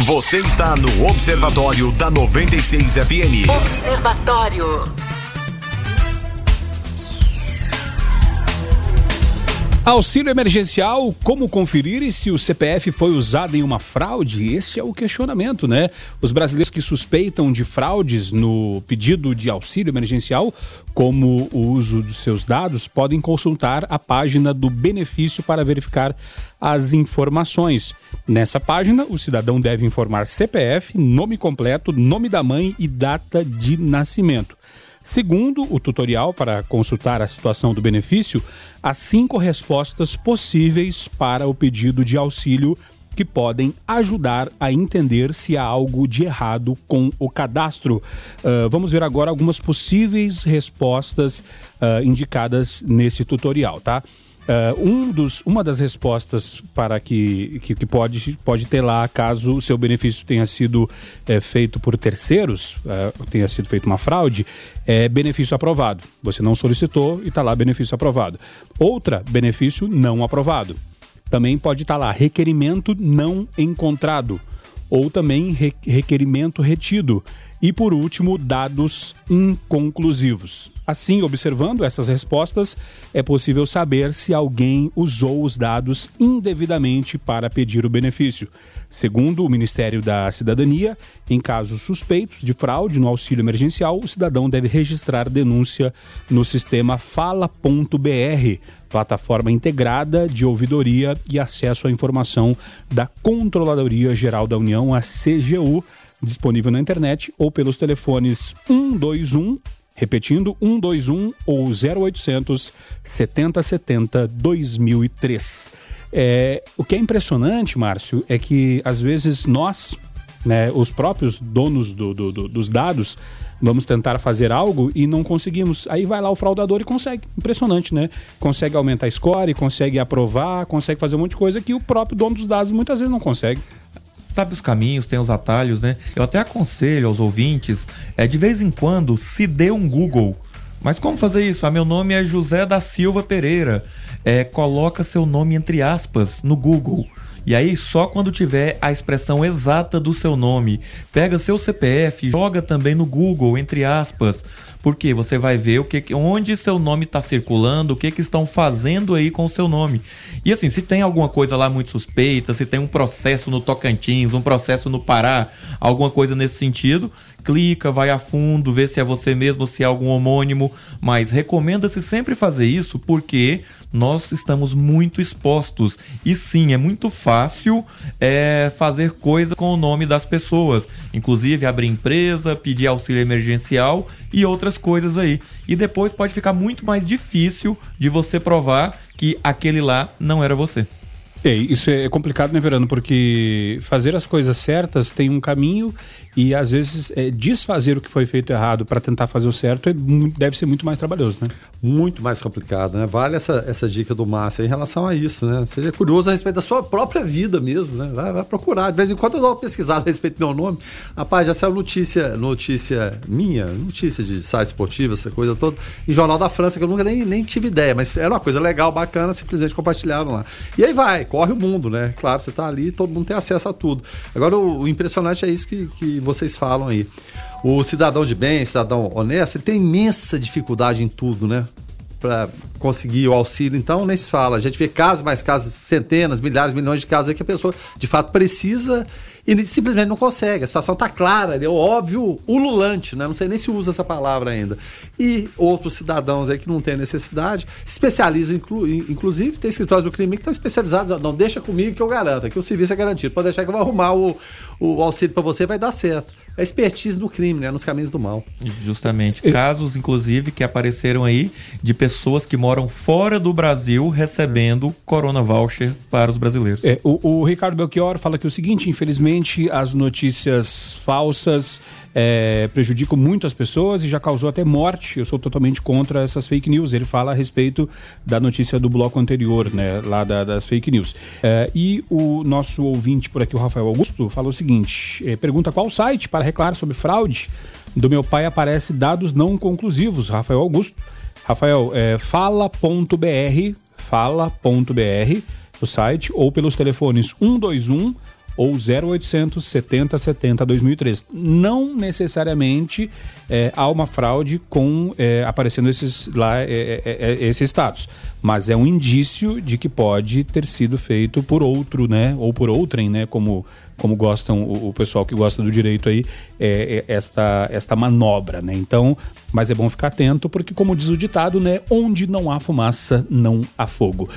Você está no Observatório da 96 FM. Observatório. Auxílio emergencial, como conferir se o CPF foi usado em uma fraude? Esse é o questionamento, né? Os brasileiros que suspeitam de fraudes no pedido de auxílio emergencial, como o uso dos seus dados, podem consultar a página do benefício para verificar as informações. Nessa página, o cidadão deve informar CPF, nome completo, nome da mãe e data de nascimento. Segundo o tutorial para consultar a situação do benefício, há cinco respostas possíveis para o pedido de auxílio que podem ajudar a entender se há algo de errado com o cadastro. Uh, vamos ver agora algumas possíveis respostas uh, indicadas nesse tutorial, tá? Uh, um dos, uma das respostas para que, que, que, pode, pode ter lá, caso o seu benefício tenha sido é, feito por terceiros, uh, tenha sido feita uma fraude, é benefício aprovado. Você não solicitou e está lá benefício aprovado. Outra, benefício não aprovado. Também pode estar tá lá requerimento não encontrado ou também re requerimento retido. E por último, dados inconclusivos. Assim, observando essas respostas, é possível saber se alguém usou os dados indevidamente para pedir o benefício. Segundo o Ministério da Cidadania, em casos suspeitos de fraude no auxílio emergencial, o cidadão deve registrar denúncia no sistema fala.br, plataforma integrada de ouvidoria e acesso à informação da Controladoria Geral da União, a CGU disponível na internet ou pelos telefones 121, repetindo, 121 ou 0800 7070 2003. É, o que é impressionante, Márcio, é que às vezes nós, né, os próprios donos do, do, do, dos dados, vamos tentar fazer algo e não conseguimos. Aí vai lá o fraudador e consegue. Impressionante, né? Consegue aumentar a score, consegue aprovar, consegue fazer um monte de coisa que o próprio dono dos dados muitas vezes não consegue sabe os caminhos, tem os atalhos, né? Eu até aconselho aos ouvintes, é de vez em quando se dê um Google. Mas como fazer isso? Ah, meu nome é José da Silva Pereira. É, coloca seu nome entre aspas no Google. E aí, só quando tiver a expressão exata do seu nome, pega seu CPF, joga também no Google, entre aspas, porque você vai ver o que, onde seu nome está circulando, o que, que estão fazendo aí com o seu nome. E assim, se tem alguma coisa lá muito suspeita, se tem um processo no Tocantins, um processo no Pará, alguma coisa nesse sentido, clica, vai a fundo, vê se é você mesmo, se é algum homônimo, mas recomenda-se sempre fazer isso porque nós estamos muito expostos. E sim, é muito fácil é, fazer coisa com o nome das pessoas, inclusive abrir empresa, pedir auxílio emergencial e outras coisas aí. E depois pode ficar muito mais difícil de você provar que aquele lá não era você. É, isso é complicado, né, Verano? Porque fazer as coisas certas tem um caminho e às vezes é, desfazer o que foi feito errado para tentar fazer o certo é, deve ser muito mais trabalhoso, né? Muito mais complicado, né? Vale essa, essa dica do Márcio em relação a isso, né? Seja curioso a respeito da sua própria vida mesmo, né? Vai, vai procurar. De vez em quando eu dou uma pesquisada a respeito do meu nome. Rapaz, já saiu notícia, notícia minha, notícia de site esportivo, essa coisa toda, em Jornal da França, que eu nunca nem, nem tive ideia, mas era uma coisa legal, bacana, simplesmente compartilharam lá. E aí vai, corre o mundo, né? Claro, você está ali, todo mundo tem acesso a tudo. Agora, o, o impressionante é isso que, que vocês falam aí. O cidadão de bem, cidadão honesto, ele tem imensa dificuldade em tudo, né? Para conseguir o auxílio, então nem se fala. A gente vê casos, mais casos, centenas, milhares, milhões de casos aí que a pessoa de fato precisa e simplesmente não consegue. A situação está clara, é óbvio, ululante, né? Não sei nem se usa essa palavra ainda. E outros cidadãos aí que não têm necessidade, especializam, inclu, inclusive, tem escritórios do crime que estão especializados. Não, deixa comigo que eu garanto, que o serviço é garantido. Pode deixar que eu vou arrumar o, o auxílio para você, vai dar certo. É expertise no crime, né? Nos caminhos do mal. Justamente. Casos, inclusive, que apareceram aí de pessoas que moram fora do Brasil recebendo Corona Voucher para os brasileiros. É, o, o Ricardo Belchior fala que o seguinte, infelizmente, as notícias falsas é, prejudicam muito as pessoas e já causou até morte. Eu sou totalmente contra essas fake news. Ele fala a respeito da notícia do bloco anterior, né, lá da, das fake news. É, e o nosso ouvinte por aqui, o Rafael Augusto, falou o seguinte: é, pergunta qual site para reclamar sobre fraude. Do meu pai aparece dados não conclusivos. Rafael Augusto. Rafael, é, fala.br, fala.br, o site, ou pelos telefones 121 ou 0800 70 70 2003. Não necessariamente é, há uma fraude com é, aparecendo esses lá é, é, é, esses status, mas é um indício de que pode ter sido feito por outro, né, ou por outrem, né, como como gostam o, o pessoal que gosta do direito aí, é, esta esta manobra, né? Então, mas é bom ficar atento porque como diz o ditado, né, onde não há fumaça não há fogo.